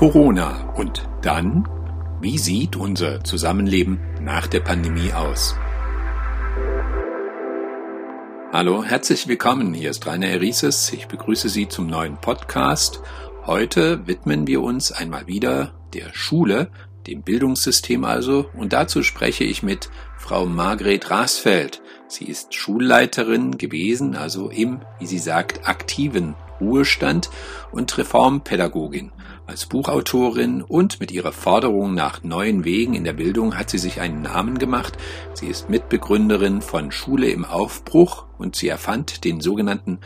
Corona und dann? Wie sieht unser Zusammenleben nach der Pandemie aus? Hallo, herzlich willkommen. Hier ist Rainer Erises. Ich begrüße Sie zum neuen Podcast. Heute widmen wir uns einmal wieder der Schule, dem Bildungssystem also, und dazu spreche ich mit Frau Margret Rasfeld. Sie ist Schulleiterin gewesen, also im, wie sie sagt, aktiven Ruhestand und Reformpädagogin. Als Buchautorin und mit ihrer Forderung nach neuen Wegen in der Bildung hat sie sich einen Namen gemacht. Sie ist Mitbegründerin von Schule im Aufbruch und sie erfand den sogenannten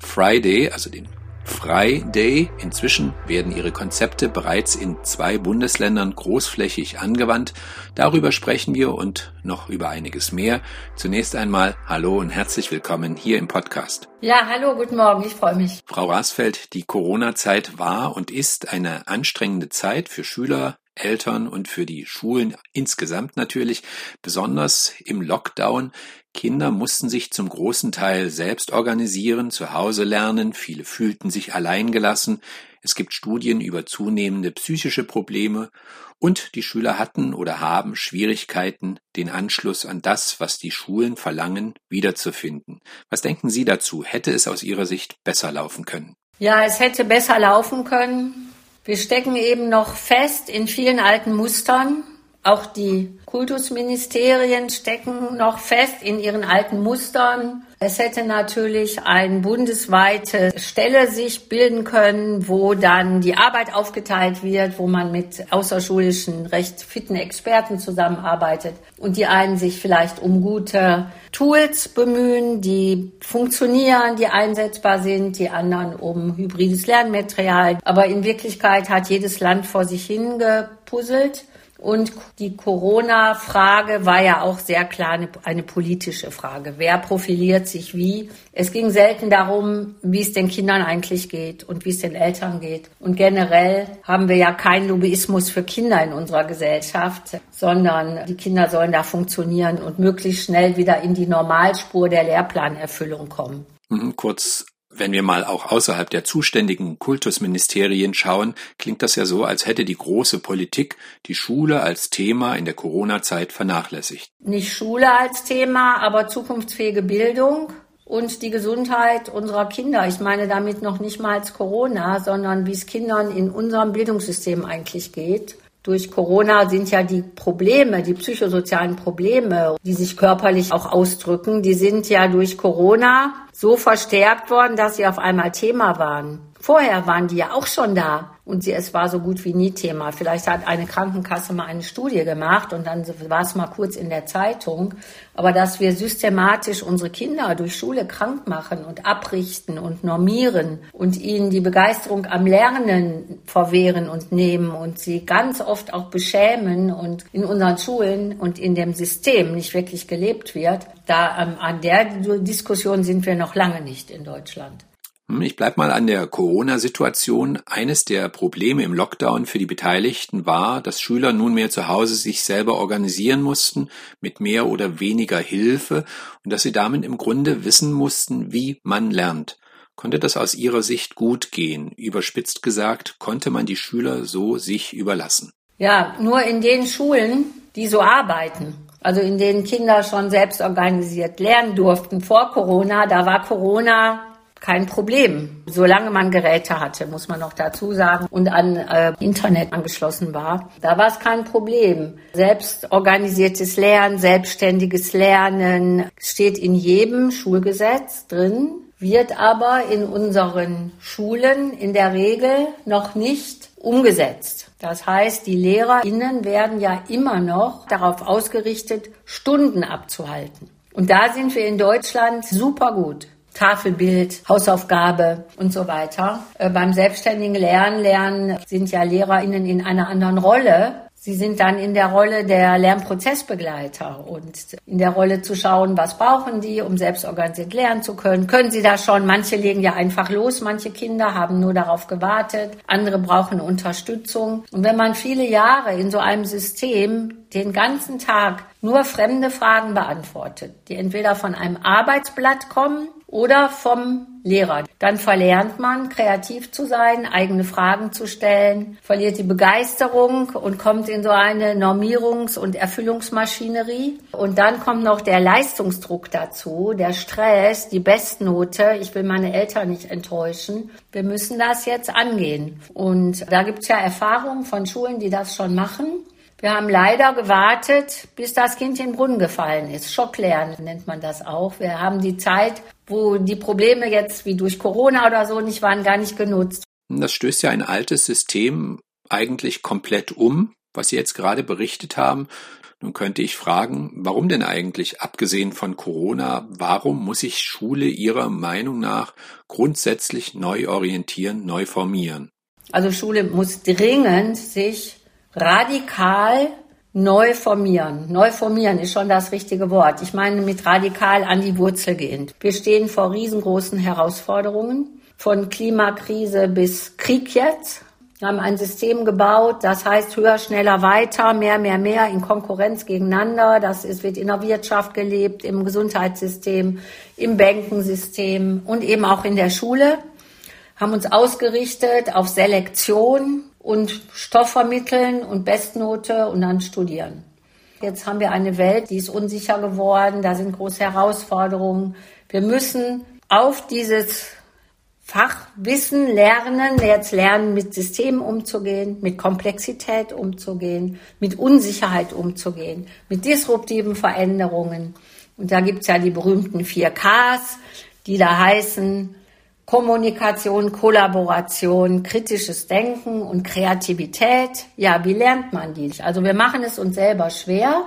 Friday, also den Friday. Inzwischen werden ihre Konzepte bereits in zwei Bundesländern großflächig angewandt. Darüber sprechen wir und noch über einiges mehr. Zunächst einmal Hallo und herzlich willkommen hier im Podcast. Ja, hallo, guten Morgen, ich freue mich. Frau Rasfeld, die Corona-Zeit war und ist eine anstrengende Zeit für Schüler, Eltern und für die Schulen insgesamt natürlich, besonders im Lockdown. Kinder mussten sich zum großen Teil selbst organisieren, zu Hause lernen, viele fühlten sich alleingelassen, es gibt Studien über zunehmende psychische Probleme und die Schüler hatten oder haben Schwierigkeiten, den Anschluss an das, was die Schulen verlangen, wiederzufinden. Was denken Sie dazu? Hätte es aus Ihrer Sicht besser laufen können? Ja, es hätte besser laufen können. Wir stecken eben noch fest in vielen alten Mustern. Auch die Kultusministerien stecken noch fest in ihren alten Mustern. Es hätte natürlich eine bundesweite Stelle sich bilden können, wo dann die Arbeit aufgeteilt wird, wo man mit außerschulischen, recht fitten Experten zusammenarbeitet und die einen sich vielleicht um gute Tools bemühen, die funktionieren, die einsetzbar sind, die anderen um hybrides Lernmaterial. Aber in Wirklichkeit hat jedes Land vor sich hingepuzzelt. Und die Corona-Frage war ja auch sehr klar eine, eine, politische Frage. Wer profiliert sich wie? Es ging selten darum, wie es den Kindern eigentlich geht und wie es den Eltern geht. Und generell haben wir ja keinen Lobbyismus für Kinder in unserer Gesellschaft, sondern die Kinder sollen da funktionieren und möglichst schnell wieder in die Normalspur der Lehrplanerfüllung kommen. Mhm, kurz wenn wir mal auch außerhalb der zuständigen Kultusministerien schauen, klingt das ja so, als hätte die große Politik die Schule als Thema in der Corona-Zeit vernachlässigt. Nicht Schule als Thema, aber zukunftsfähige Bildung und die Gesundheit unserer Kinder. Ich meine damit noch nicht mal Corona, sondern wie es Kindern in unserem Bildungssystem eigentlich geht. Durch Corona sind ja die Probleme, die psychosozialen Probleme, die sich körperlich auch ausdrücken, die sind ja durch Corona so verstärkt worden, dass sie auf einmal Thema waren. Vorher waren die ja auch schon da und sie, es war so gut wie nie Thema. Vielleicht hat eine Krankenkasse mal eine Studie gemacht und dann war es mal kurz in der Zeitung. Aber dass wir systematisch unsere Kinder durch Schule krank machen und abrichten und normieren und ihnen die Begeisterung am Lernen verwehren und nehmen und sie ganz oft auch beschämen und in unseren Schulen und in dem System nicht wirklich gelebt wird, da ähm, an der Diskussion sind wir noch lange nicht in Deutschland. Hm, ich bleib mal an der Corona-Situation. Eines der Probleme im Lockdown für die Beteiligten war, dass Schüler nunmehr zu Hause sich selber organisieren mussten, mit mehr oder weniger Hilfe, und dass sie damit im Grunde wissen mussten, wie man lernt. Konnte das aus Ihrer Sicht gut gehen? Überspitzt gesagt, konnte man die Schüler so sich überlassen? Ja, nur in den Schulen, die so arbeiten, also in denen Kinder schon selbst organisiert lernen durften vor Corona, da war Corona kein Problem, solange man Geräte hatte, muss man noch dazu sagen, und an äh, Internet angeschlossen war. Da war es kein Problem. Selbst organisiertes Lernen, selbstständiges Lernen steht in jedem Schulgesetz drin, wird aber in unseren Schulen in der Regel noch nicht umgesetzt. Das heißt, die LehrerInnen werden ja immer noch darauf ausgerichtet, Stunden abzuhalten. Und da sind wir in Deutschland super gut. Tafelbild, Hausaufgabe und so weiter. Äh, beim selbstständigen Lernen, Lernen sind ja LehrerInnen in einer anderen Rolle. Sie sind dann in der Rolle der Lernprozessbegleiter und in der Rolle zu schauen, was brauchen die, um selbst organisiert lernen zu können. Können sie da schon? Manche legen ja einfach los, manche Kinder haben nur darauf gewartet, andere brauchen Unterstützung. Und wenn man viele Jahre in so einem System den ganzen Tag nur fremde Fragen beantwortet, die entweder von einem Arbeitsblatt kommen oder vom Lehrer. Dann verlernt man, kreativ zu sein, eigene Fragen zu stellen, verliert die Begeisterung und kommt in so eine Normierungs- und Erfüllungsmaschinerie. Und dann kommt noch der Leistungsdruck dazu, der Stress, die Bestnote. Ich will meine Eltern nicht enttäuschen. Wir müssen das jetzt angehen. Und da gibt es ja Erfahrungen von Schulen, die das schon machen. Wir haben leider gewartet, bis das Kind in den Brunnen gefallen ist. Schocklernen nennt man das auch. Wir haben die Zeit, wo die Probleme jetzt wie durch Corona oder so nicht waren, gar nicht genutzt. Das stößt ja ein altes System eigentlich komplett um, was Sie jetzt gerade berichtet haben. Nun könnte ich fragen, warum denn eigentlich, abgesehen von Corona, warum muss sich Schule Ihrer Meinung nach grundsätzlich neu orientieren, neu formieren? Also Schule muss dringend sich radikal neu formieren. Neu formieren ist schon das richtige Wort. Ich meine mit radikal an die Wurzel gehend. Wir stehen vor riesengroßen Herausforderungen, von Klimakrise bis Krieg jetzt. Wir haben ein System gebaut, das heißt höher, schneller, weiter, mehr, mehr, mehr in Konkurrenz gegeneinander. Das ist, wird in der Wirtschaft gelebt, im Gesundheitssystem, im Bankensystem und eben auch in der Schule. Haben uns ausgerichtet auf Selektion, und Stoff vermitteln und Bestnote und dann studieren. Jetzt haben wir eine Welt, die ist unsicher geworden, da sind große Herausforderungen. Wir müssen auf dieses Fachwissen lernen, jetzt lernen, mit Systemen umzugehen, mit Komplexität umzugehen, mit Unsicherheit umzugehen, mit disruptiven Veränderungen. Und da gibt's ja die berühmten vier Ks, die da heißen Kommunikation, Kollaboration, kritisches Denken und Kreativität. Ja, wie lernt man die? Also wir machen es uns selber schwer.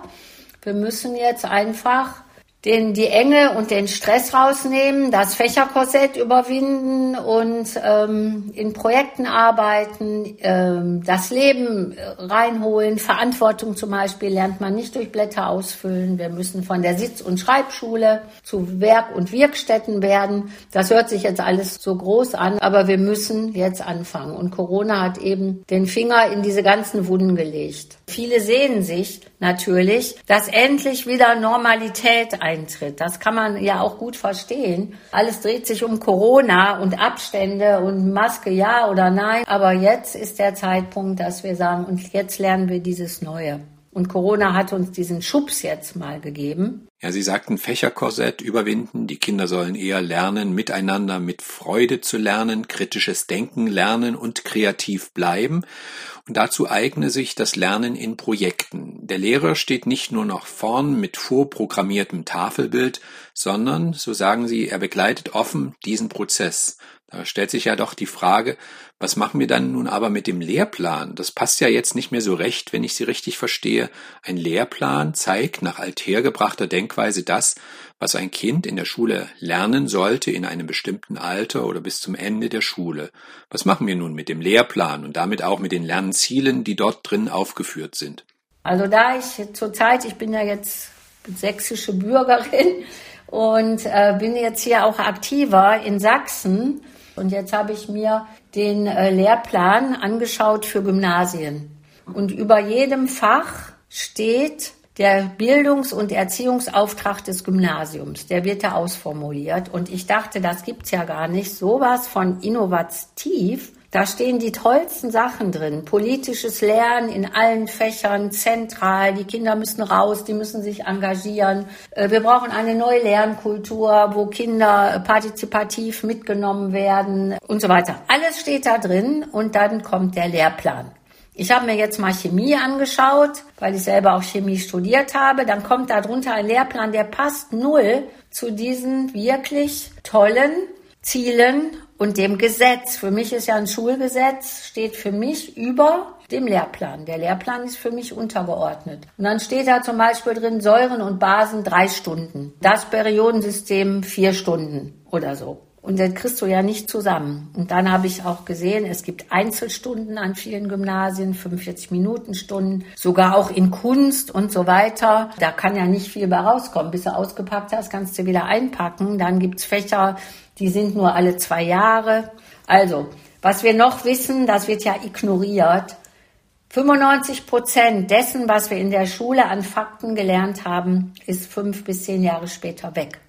Wir müssen jetzt einfach den, die Enge und den Stress rausnehmen, das Fächerkorsett überwinden und ähm, in Projekten arbeiten, ähm, das Leben reinholen. Verantwortung zum Beispiel lernt man nicht durch Blätter ausfüllen. Wir müssen von der Sitz- und Schreibschule zu Werk- und Wirkstätten werden. Das hört sich jetzt alles so groß an, aber wir müssen jetzt anfangen. Und Corona hat eben den Finger in diese ganzen Wunden gelegt. Viele sehen sich natürlich, dass endlich wieder Normalität eintritt. Das kann man ja auch gut verstehen. Alles dreht sich um Corona und Abstände und Maske ja oder nein. Aber jetzt ist der Zeitpunkt, dass wir sagen, und jetzt lernen wir dieses Neue. Und Corona hat uns diesen Schubs jetzt mal gegeben. Ja, Sie sagten Fächerkorsett überwinden. Die Kinder sollen eher lernen, miteinander mit Freude zu lernen, kritisches Denken lernen und kreativ bleiben. Und dazu eigne sich das Lernen in Projekten. Der Lehrer steht nicht nur noch vorn mit vorprogrammiertem Tafelbild, sondern, so sagen Sie, er begleitet offen diesen Prozess. Da stellt sich ja doch die Frage, was machen wir dann nun aber mit dem Lehrplan? Das passt ja jetzt nicht mehr so recht, wenn ich Sie richtig verstehe. Ein Lehrplan zeigt nach althergebrachter Denkweise das, was ein Kind in der Schule lernen sollte in einem bestimmten Alter oder bis zum Ende der Schule. Was machen wir nun mit dem Lehrplan und damit auch mit den Lernzielen, die dort drin aufgeführt sind? Also da ich zurzeit, ich bin ja jetzt sächsische Bürgerin und äh, bin jetzt hier auch aktiver in Sachsen und jetzt habe ich mir den äh, Lehrplan angeschaut für Gymnasien. Und über jedem Fach steht der Bildungs- und Erziehungsauftrag des Gymnasiums, der wird da ausformuliert. Und ich dachte, das gibt's ja gar nicht. Sowas von innovativ. Da stehen die tollsten Sachen drin. Politisches Lernen in allen Fächern, zentral. Die Kinder müssen raus, die müssen sich engagieren. Äh, wir brauchen eine neue Lernkultur, wo Kinder partizipativ mitgenommen werden und so weiter. Alles steht da drin und dann kommt der Lehrplan. Ich habe mir jetzt mal Chemie angeschaut, weil ich selber auch Chemie studiert habe. Dann kommt da drunter ein Lehrplan, der passt null zu diesen wirklich tollen Zielen und dem Gesetz. Für mich ist ja ein Schulgesetz, steht für mich über dem Lehrplan. Der Lehrplan ist für mich untergeordnet. Und dann steht da zum Beispiel drin Säuren und Basen drei Stunden. Das Periodensystem vier Stunden oder so. Und das kriegst du ja nicht zusammen. Und dann habe ich auch gesehen, es gibt Einzelstunden an vielen Gymnasien, 45 Minuten Stunden, sogar auch in Kunst und so weiter. Da kann ja nicht viel bei rauskommen. Bis du ausgepackt hast, kannst du wieder einpacken. Dann gibt's Fächer, die sind nur alle zwei Jahre. Also, was wir noch wissen, das wird ja ignoriert. 95 Prozent dessen, was wir in der Schule an Fakten gelernt haben, ist fünf bis zehn Jahre später weg.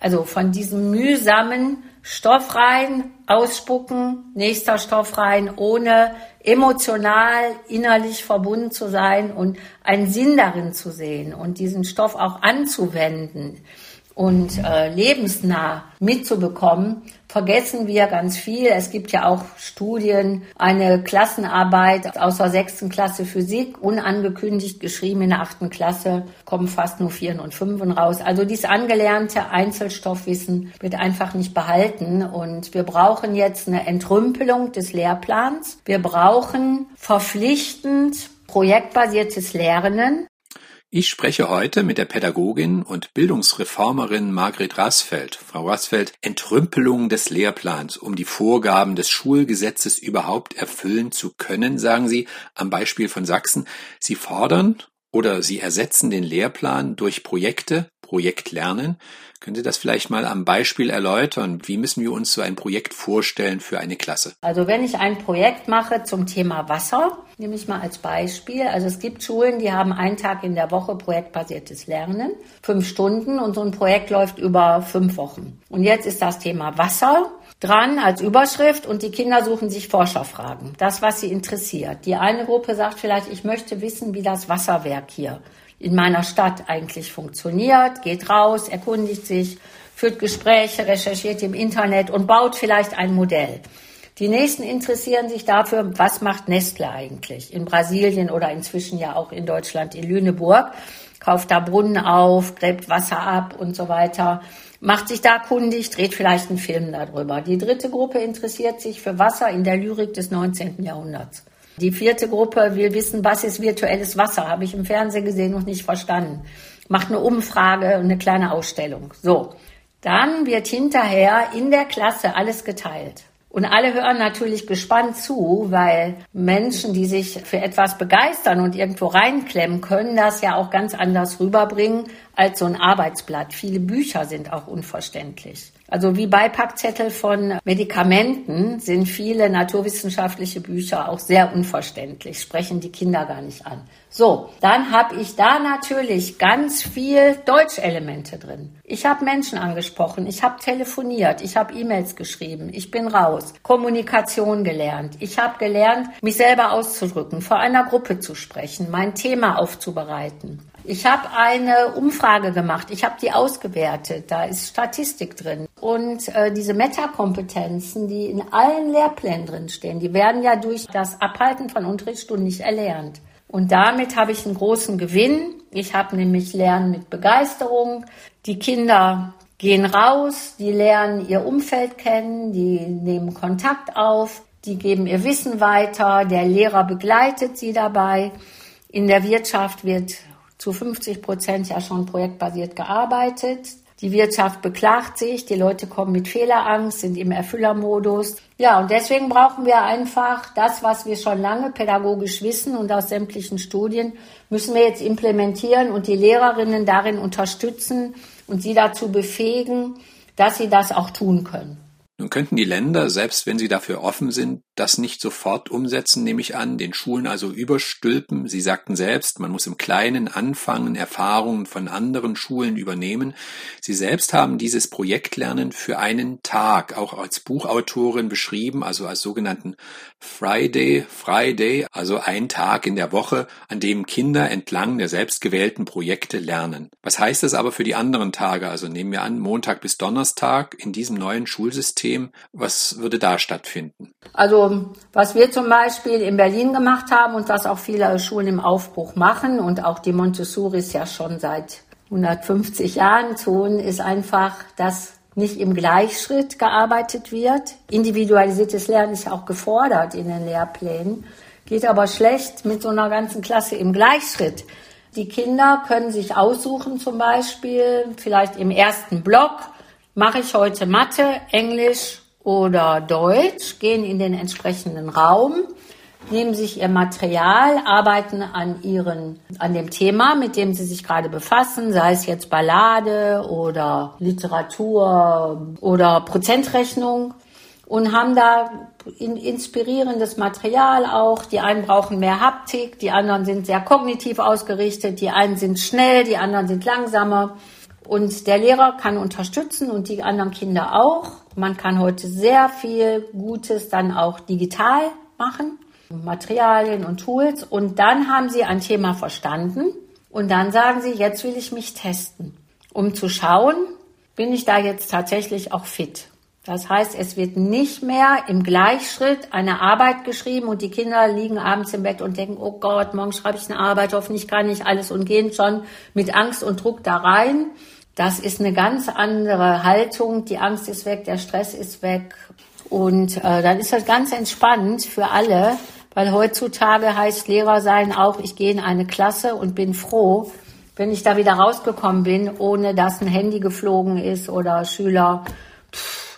Also von diesem mühsamen Stoff rein, ausspucken, nächster Stoff rein, ohne emotional, innerlich verbunden zu sein und einen Sinn darin zu sehen und diesen Stoff auch anzuwenden und äh, lebensnah mitzubekommen, vergessen wir ganz viel. Es gibt ja auch Studien, eine Klassenarbeit aus der sechsten Klasse Physik, unangekündigt geschrieben in der achten Klasse, kommen fast nur Vieren und Fünfen raus. Also dieses angelernte Einzelstoffwissen wird einfach nicht behalten und wir brauchen jetzt eine Entrümpelung des Lehrplans. Wir brauchen verpflichtend projektbasiertes Lernen. Ich spreche heute mit der Pädagogin und Bildungsreformerin Margret Rassfeld. Frau Rassfeld, Entrümpelung des Lehrplans, um die Vorgaben des Schulgesetzes überhaupt erfüllen zu können, sagen Sie am Beispiel von Sachsen. Sie fordern oder Sie ersetzen den Lehrplan durch Projekte, Projektlernen. Können Sie das vielleicht mal am Beispiel erläutern? Wie müssen wir uns so ein Projekt vorstellen für eine Klasse? Also wenn ich ein Projekt mache zum Thema Wasser, nehme ich mal als Beispiel. Also es gibt Schulen, die haben einen Tag in der Woche projektbasiertes Lernen, fünf Stunden und so ein Projekt läuft über fünf Wochen. Und jetzt ist das Thema Wasser dran als Überschrift und die Kinder suchen sich Forscherfragen. Das, was sie interessiert. Die eine Gruppe sagt vielleicht, ich möchte wissen, wie das Wasserwerk hier in meiner Stadt eigentlich funktioniert, geht raus, erkundigt sich, führt Gespräche, recherchiert im Internet und baut vielleicht ein Modell. Die nächsten interessieren sich dafür, was macht Nestle eigentlich in Brasilien oder inzwischen ja auch in Deutschland in Lüneburg, kauft da Brunnen auf, gräbt Wasser ab und so weiter, macht sich da kundig, dreht vielleicht einen Film darüber. Die dritte Gruppe interessiert sich für Wasser in der Lyrik des 19. Jahrhunderts. Die vierte Gruppe will wissen, was ist virtuelles Wasser, habe ich im Fernsehen gesehen und nicht verstanden. Macht eine Umfrage und eine kleine Ausstellung. So. Dann wird hinterher in der Klasse alles geteilt. Und alle hören natürlich gespannt zu, weil Menschen, die sich für etwas begeistern und irgendwo reinklemmen können, das ja auch ganz anders rüberbringen als so ein Arbeitsblatt. Viele Bücher sind auch unverständlich. Also wie Beipackzettel von Medikamenten sind viele naturwissenschaftliche Bücher auch sehr unverständlich, sprechen die Kinder gar nicht an. So, dann habe ich da natürlich ganz viel Deutschelemente drin. Ich habe Menschen angesprochen, ich habe telefoniert, ich habe E-Mails geschrieben, ich bin raus, Kommunikation gelernt. Ich habe gelernt, mich selber auszudrücken, vor einer Gruppe zu sprechen, mein Thema aufzubereiten. Ich habe eine Umfrage gemacht, ich habe die ausgewertet, da ist Statistik drin. Und äh, diese Metakompetenzen, die in allen Lehrplänen drin stehen, die werden ja durch das Abhalten von Unterrichtsstunden nicht erlernt. Und damit habe ich einen großen Gewinn. Ich habe nämlich Lernen mit Begeisterung. Die Kinder gehen raus, die lernen ihr Umfeld kennen, die nehmen Kontakt auf, die geben ihr Wissen weiter, der Lehrer begleitet sie dabei. In der Wirtschaft wird zu 50 Prozent ja schon projektbasiert gearbeitet. Die Wirtschaft beklagt sich, die Leute kommen mit Fehlerangst, sind im Erfüllermodus. Ja, und deswegen brauchen wir einfach das, was wir schon lange pädagogisch wissen und aus sämtlichen Studien, müssen wir jetzt implementieren und die Lehrerinnen darin unterstützen und sie dazu befähigen, dass sie das auch tun können. Nun könnten die Länder, selbst wenn sie dafür offen sind, das nicht sofort umsetzen, nehme ich an, den Schulen also überstülpen. Sie sagten selbst, man muss im Kleinen anfangen, Erfahrungen von anderen Schulen übernehmen. Sie selbst haben dieses Projektlernen für einen Tag auch als Buchautorin beschrieben, also als sogenannten Friday, Friday, also ein Tag in der Woche, an dem Kinder entlang der selbstgewählten Projekte lernen. Was heißt das aber für die anderen Tage? Also nehmen wir an, Montag bis Donnerstag in diesem neuen Schulsystem System. Was würde da stattfinden? Also was wir zum Beispiel in Berlin gemacht haben und was auch viele Schulen im Aufbruch machen und auch die Montessoris ja schon seit 150 Jahren tun, ist einfach, dass nicht im Gleichschritt gearbeitet wird. Individualisiertes Lernen ist ja auch gefordert in den Lehrplänen, geht aber schlecht mit so einer ganzen Klasse im Gleichschritt. Die Kinder können sich aussuchen, zum Beispiel vielleicht im ersten Block mache ich heute Mathe, Englisch oder Deutsch, gehen in den entsprechenden Raum, nehmen sich ihr Material, arbeiten an ihren, an dem Thema, mit dem sie sich gerade befassen, sei es jetzt Ballade oder Literatur oder Prozentrechnung und haben da inspirierendes Material auch. Die einen brauchen mehr Haptik, die anderen sind sehr kognitiv ausgerichtet, die einen sind schnell, die anderen sind langsamer Und der Lehrer kann unterstützen und die anderen Kinder auch. Man kann heute sehr viel Gutes dann auch digital machen, Materialien und Tools. Und dann haben sie ein Thema verstanden und dann sagen sie, jetzt will ich mich testen, um zu schauen, bin ich da jetzt tatsächlich auch fit. Das heißt, es wird nicht mehr im Gleichschritt eine Arbeit geschrieben und die Kinder liegen abends im Bett und denken, oh Gott, morgen schreibe ich eine Arbeit, hoffentlich kann ich alles und gehen schon mit Angst und Druck da rein. Das ist eine ganz andere Haltung. Die Angst ist weg, der Stress ist weg. Und äh, dann ist das ganz entspannt für alle, weil heutzutage heißt Lehrer sein auch, ich gehe in eine Klasse und bin froh, wenn ich da wieder rausgekommen bin, ohne dass ein Handy geflogen ist oder Schüler pff,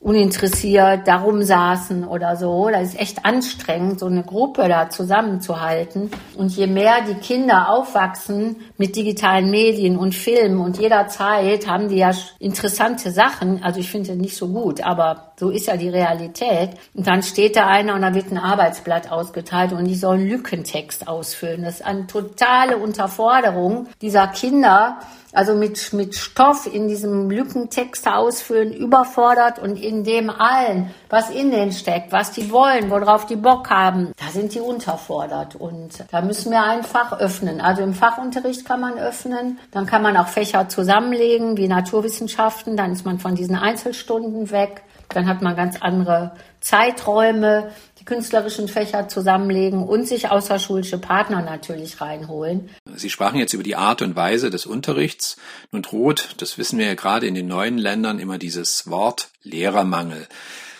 uninteressiert darum saßen oder so. Das ist echt anstrengend, so eine Gruppe da zusammenzuhalten. Und je mehr die Kinder aufwachsen mit digitalen Medien und Filmen und jederzeit haben die ja interessante Sachen. Also ich finde nicht so gut, aber so ist ja die Realität. Und dann steht da einer und da wird ein Arbeitsblatt ausgeteilt und die sollen Lückentext ausfüllen. Das ist eine totale Unterforderung dieser Kinder, also mit, mit Stoff in diesem Lückentext ausfüllen, überfordert und in dem allen, was in denen steckt, was die wollen, worauf die Bock haben, da sind die unterfordert. Und da müssen wir ein Fach öffnen. Also im Fachunterricht kann man öffnen, dann kann man auch Fächer zusammenlegen, wie Naturwissenschaften, dann ist man von diesen Einzelstunden weg. Dann hat man ganz andere Zeiträume künstlerischen Fächer zusammenlegen und sich außerschulische Partner natürlich reinholen. Sie sprachen jetzt über die Art und Weise des Unterrichts. Nun droht, das wissen wir ja gerade in den neuen Ländern, immer dieses Wort Lehrermangel.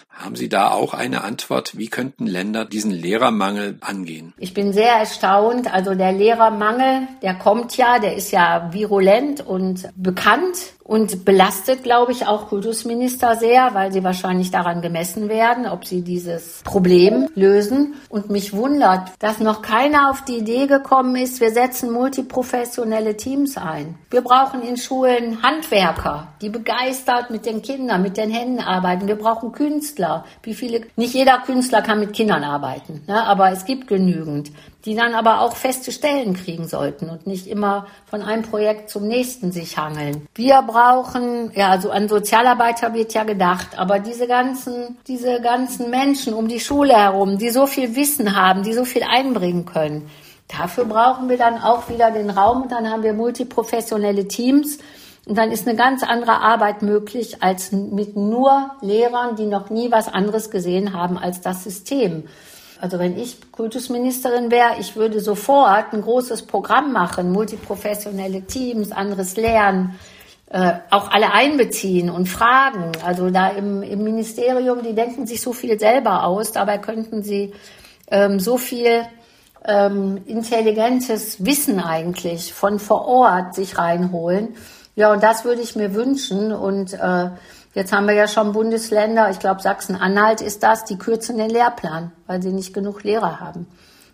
Haben Sie da auch eine Antwort? Wie könnten Länder diesen Lehrermangel angehen? Ich bin sehr erstaunt. Also der Lehrermangel, der kommt ja, der ist ja virulent und bekannt und belastet, glaube ich, auch Kultusminister sehr, weil sie wahrscheinlich daran gemessen werden, ob sie dieses Problem lösen. Und mich wundert, dass noch keiner auf die Idee gekommen ist, wir setzen multiprofessionelle Teams ein. Wir brauchen in Schulen Handwerker, die begeistert mit den Kindern, mit den Händen arbeiten. Wir brauchen Künstler. Wie viele, nicht jeder Künstler kann mit Kindern arbeiten, ne? aber es gibt genügend die dann aber auch feste Stellen kriegen sollten und nicht immer von einem Projekt zum nächsten sich hangeln. Wir brauchen, ja, also an Sozialarbeiter wird ja gedacht, aber diese ganzen, diese ganzen Menschen um die Schule herum, die so viel Wissen haben, die so viel einbringen können, dafür brauchen wir dann auch wieder den Raum und dann haben wir multiprofessionelle Teams, und dann ist eine ganz andere Arbeit möglich als mit nur Lehrern, die noch nie was anderes gesehen haben als das System. Also wenn ich Kultusministerin wäre, ich würde sofort ein großes Programm machen, multiprofessionelle Teams, anderes Lernen, äh, auch alle einbeziehen und fragen. Also da im, im Ministerium, die denken sich so viel selber aus, dabei könnten sie ähm, so viel ähm, intelligentes Wissen eigentlich von vor Ort sich reinholen. Ja, und das würde ich mir wünschen und äh, Jetzt haben wir ja schon Bundesländer, ich glaube Sachsen-Anhalt ist das, die kürzen den Lehrplan, weil sie nicht genug Lehrer haben.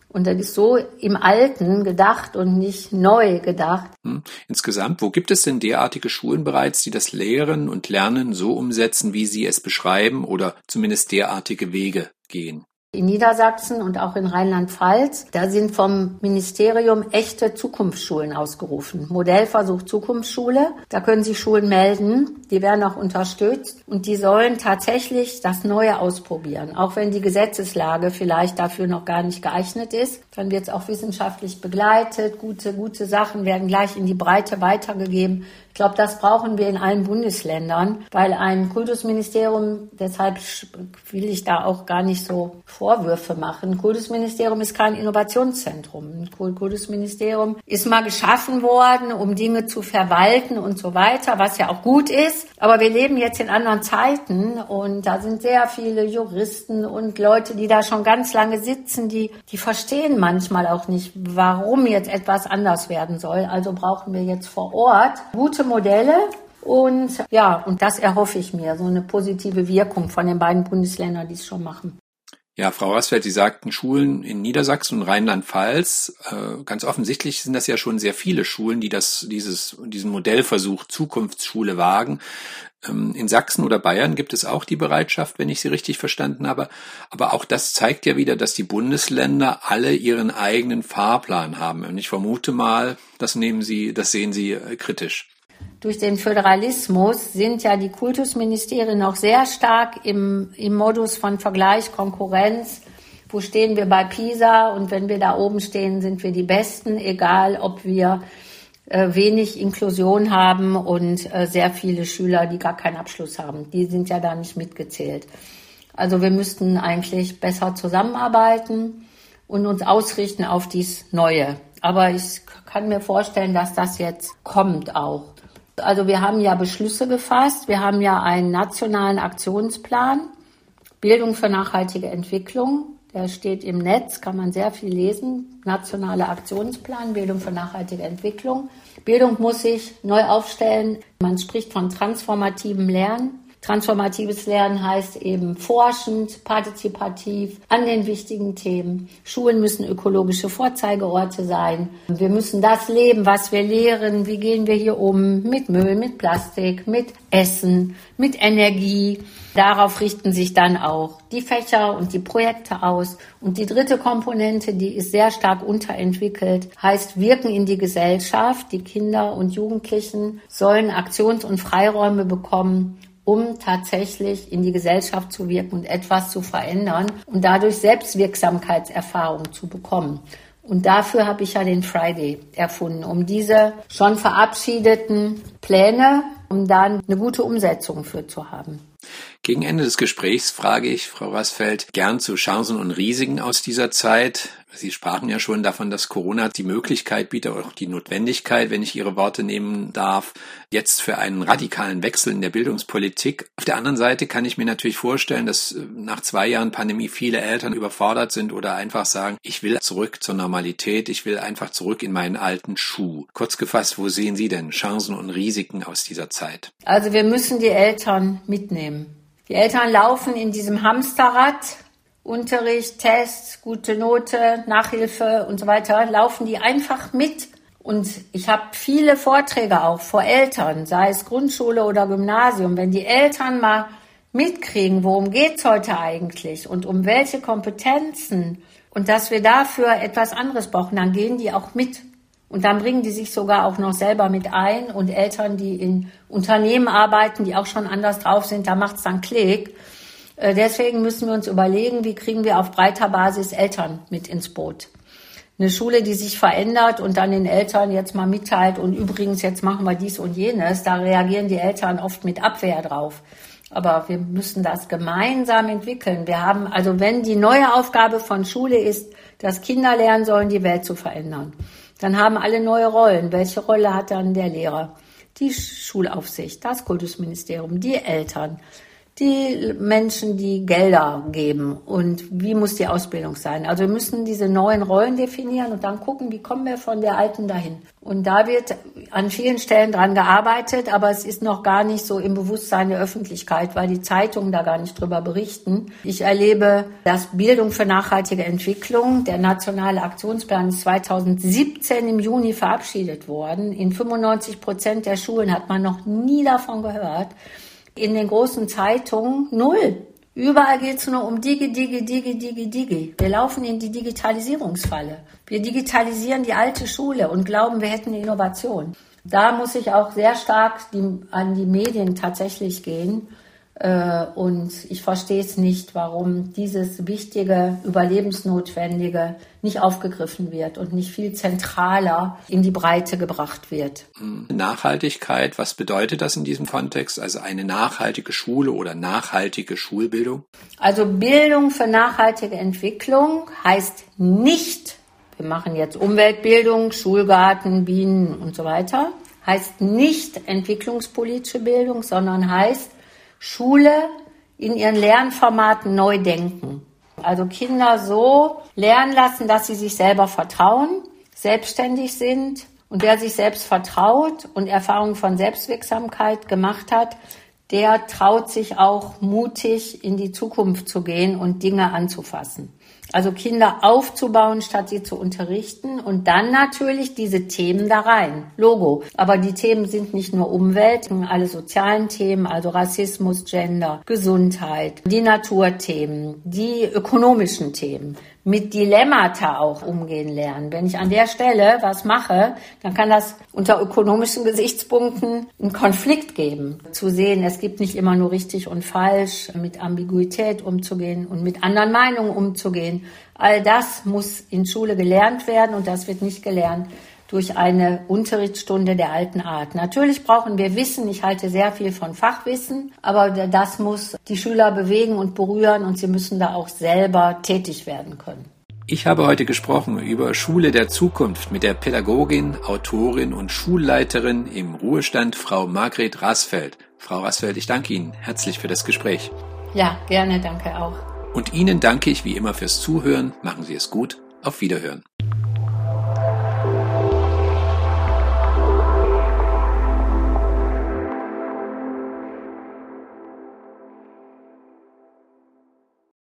Und das ist so im Alten gedacht und nicht neu gedacht. Hm. Insgesamt, wo gibt es denn derartige Schulen bereits, die das Lehren und Lernen so umsetzen, wie Sie es beschreiben oder zumindest derartige Wege gehen? In Niedersachsen und auch in Rheinland-Pfalz. Da sind vom Ministerium echte Zukunftsschulen ausgerufen. Modellversuch Zukunftsschule. Da können sich Schulen melden. Die werden auch unterstützt und die sollen tatsächlich das Neue ausprobieren. Auch wenn die Gesetzeslage vielleicht dafür noch gar nicht geeignet ist, dann wird es auch wissenschaftlich begleitet. Gute, gute Sachen werden gleich in die Breite weitergegeben. Ich glaube, das brauchen wir in allen Bundesländern, weil ein Kultusministerium, deshalb will ich da auch gar nicht so Vorwürfe machen. Ein Kultusministerium ist kein Innovationszentrum. Ein Kultusministerium ist mal geschaffen worden, um Dinge zu verwalten und so weiter, was ja auch gut ist. Aber wir leben jetzt in anderen Zeiten und da sind sehr viele Juristen und Leute, die da schon ganz lange sitzen, die, die verstehen manchmal auch nicht, warum jetzt etwas anders werden soll. Also brauchen wir jetzt vor Ort gute Modelle. Und ja, und das erhoffe ich mir, so eine positive Wirkung von den beiden Bundesländern, die es schon machen. Ja, Frau Rasfeld, Sie sagten Schulen in Niedersachsen und Rheinland-Pfalz. Äh, ganz offensichtlich sind das ja schon sehr viele Schulen, die das, dieses, diesen Modellversuch Zukunftsschule wagen. Ähm, in Sachsen oder Bayern gibt es auch die Bereitschaft, wenn ich Sie richtig verstanden habe. Aber auch das zeigt ja wieder, dass die Bundesländer alle ihren eigenen Fahrplan haben. Und ich vermute mal, das nehmen Sie, das sehen Sie äh, kritisch. Durch den Föderalismus sind ja die Kultusministerien noch sehr stark im, im Modus von Vergleich, Konkurrenz. Wo stehen wir bei PISA? Und wenn wir da oben stehen, sind wir die Besten, egal ob wir äh, wenig Inklusion haben und äh, sehr viele Schüler, die gar keinen Abschluss haben. Die sind ja da nicht mitgezählt. Also wir müssten eigentlich besser zusammenarbeiten und uns ausrichten auf dies Neue. Aber ich kann mir vorstellen, dass das jetzt kommt auch. Also wir haben ja Beschlüsse gefasst. Wir haben ja einen nationalen Aktionsplan Bildung für nachhaltige Entwicklung. Der steht im Netz, kann man sehr viel lesen. Nationaler Aktionsplan, Bildung für nachhaltige Entwicklung. Bildung muss sich neu aufstellen. Man spricht von transformativem Lernen. Transformatives Lernen heißt eben forschend, partizipativ an den wichtigen Themen. Schulen müssen ökologische Vorzeigeorte sein. Wir müssen das leben, was wir lehren. Wie gehen wir hier um mit Müll, mit Plastik, mit Essen, mit Energie. Darauf richten sich dann auch die Fächer und die Projekte aus. Und die dritte Komponente, die ist sehr stark unterentwickelt, heißt Wirken in die Gesellschaft. Die Kinder und Jugendlichen sollen Aktions- und Freiräume bekommen, um tatsächlich in die Gesellschaft zu wirken und etwas zu verändern und dadurch Selbstwirksamkeitserfahrung zu bekommen. Und dafür habe ich ja den Friday erfunden, um diese schon verabschiedeten Pläne, um dann eine gute Umsetzung für zu haben. Gegen Ende des Gesprächs frage ich Frau Rassfeld gern zu Chancen und Risiken aus dieser Zeit. Sie sprachen ja schon davon, dass Corona die Möglichkeit bietet, auch die Notwendigkeit, wenn ich Ihre Worte nehmen darf, jetzt für einen radikalen Wechsel in der Bildungspolitik. Auf der anderen Seite kann ich mir natürlich vorstellen, dass äh, nach zwei Jahren Pandemie viele Eltern überfordert sind oder einfach sagen, ich will zurück zur Normalität, ich will einfach zurück in meinen alten Schuh. Kurz gefasst, wo sehen Sie denn Chancen und Risiken aus dieser Zeit? Also wir müssen die Eltern mitnehmen. Die Eltern laufen in diesem Hamsterrad Unterricht, Tests, gute Note, Nachhilfe und so weiter, laufen die einfach mit. Und ich habe viele Vorträge auch vor Eltern, sei es Grundschule oder Gymnasium. Wenn die Eltern mal mitkriegen, worum geht's heute eigentlich und um welche Kompetenzen und dass wir dafür etwas anderes brauchen, dann gehen die auch mit. Und dann bringen die sich sogar auch noch selber mit ein. Und Eltern, die in Unternehmen arbeiten, die auch schon anders drauf sind, da macht's dann Klick. Äh, deswegen müssen wir uns überlegen, wie kriegen wir auf breiter Basis Eltern mit ins Boot. Eine Schule, die sich verändert und dann den Eltern jetzt mal mitteilt und übrigens jetzt machen wir dies und jenes, da reagieren die Eltern oft mit Abwehr drauf. Aber wir müssen das gemeinsam entwickeln. Wir haben, also wenn die neue Aufgabe von Schule ist, dass Kinder lernen sollen, die Welt zu verändern, dann haben alle neue Rollen. Welche Rolle hat dann der Lehrer? Die Schulaufsicht, das Kultusministerium, die Eltern, die Menschen, die Gelder geben und wie muss die Ausbildung sein. Also wir müssen diese neuen Rollen definieren und dann gucken, wie kommen wir von der alten dahin. Und da wird an vielen Stellen dran gearbeitet, aber es ist noch gar nicht so im Bewusstsein der Öffentlichkeit, weil die Zeitungen da gar nicht drüber berichten. Ich erlebe, dass Bildung für nachhaltige Entwicklung, der nationale Aktionsplan ist 2017 im Juni verabschiedet worden. In 95 Prozent der Schulen hat man noch nie davon gehört. In den großen Zeitungen null. Überall geht es nur um Digi, Digi, Digi, Digi, Digi. Wir laufen in die Digitalisierungsfalle. Wir digitalisieren die alte Schule und glauben, wir hätten Innovation. Da muss ich auch sehr stark die, an die Medien tatsächlich gehen und ich verstehe es nicht, warum dieses wichtige, überlebensnotwendige nicht aufgegriffen wird und nicht viel zentraler in die Breite gebracht wird. Nachhaltigkeit, was bedeutet das in diesem Kontext? Also eine nachhaltige Schule oder nachhaltige Schulbildung? Also Bildung für nachhaltige Entwicklung heißt nicht, wir machen jetzt Umweltbildung, Schulgarten, Bienen und so weiter, heißt nicht entwicklungspolitische Bildung, sondern heißt Schule in ihren Lernformaten neu denken. Also Kinder so lernen lassen, dass sie sich selber vertrauen, selbstständig sind. Und wer sich selbst vertraut und Erfahrungen von Selbstwirksamkeit gemacht hat, der traut sich auch mutig in die Zukunft zu gehen und Dinge anzufassen. Also Kinder aufzubauen, statt sie zu unterrichten und dann natürlich diese Themen da rein. Logo. Aber die Themen sind nicht nur Umwelt, alle sozialen Themen, also Rassismus, Gender, Gesundheit, die Naturthemen, die ökonomischen Themen. Mit Dilemmata auch umgehen lernen. Wenn ich an der Stelle was mache, dann kann das unter ökonomischen Gesichtspunkten einen Konflikt geben. Zu sehen, es gibt nicht immer nur richtig und falsch, mit Ambiguität umzugehen und mit anderen Meinungen umzugehen. All das muss in Schule gelernt werden und das wird nicht gelernt durch eine Unterrichtsstunde der alten Art. Natürlich brauchen wir Wissen. Ich halte sehr viel von Fachwissen, aber das muss die Schüler bewegen und berühren und sie müssen da auch selber tätig werden können. Ich habe heute gesprochen über Schule der Zukunft mit der Pädagogin, Autorin und Schulleiterin im Ruhestand, Frau Margret Rasfeld. Frau Rasfeld, ich danke Ihnen herzlich für das Gespräch. Ja, gerne, danke auch. Und Ihnen danke ich wie immer fürs Zuhören. Machen Sie es gut. Auf Wiederhören.